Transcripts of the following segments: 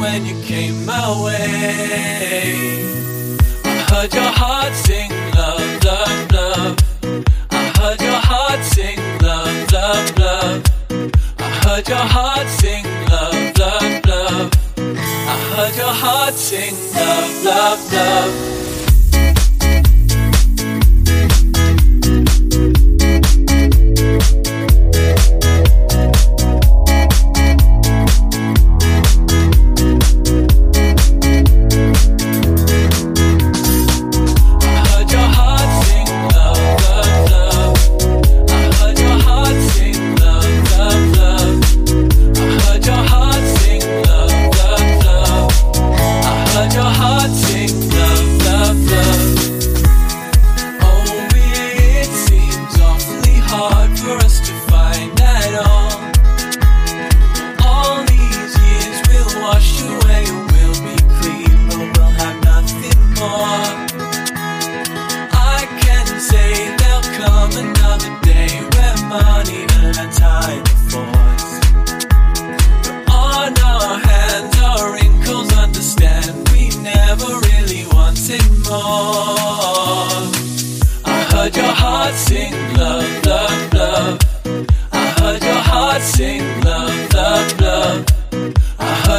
when you came my way. I heard your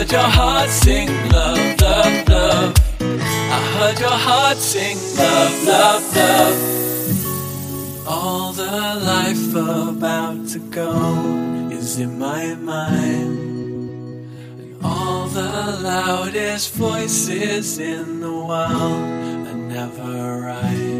heard your heart sing love, love, love. I heard your heart sing love, love, love. All the life about to go is in my mind. And all the loudest voices in the world are never right.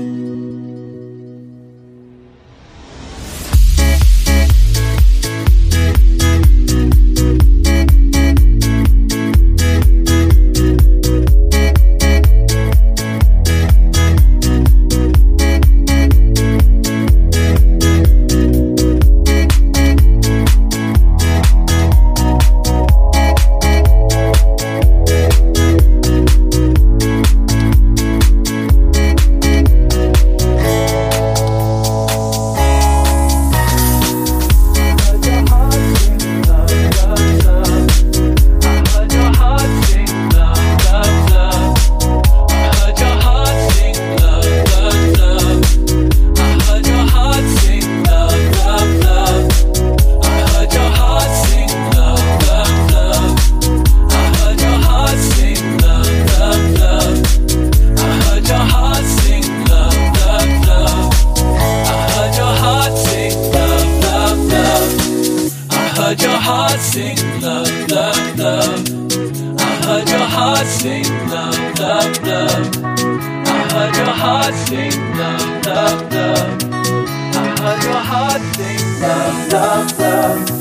your heart sing love, love, love.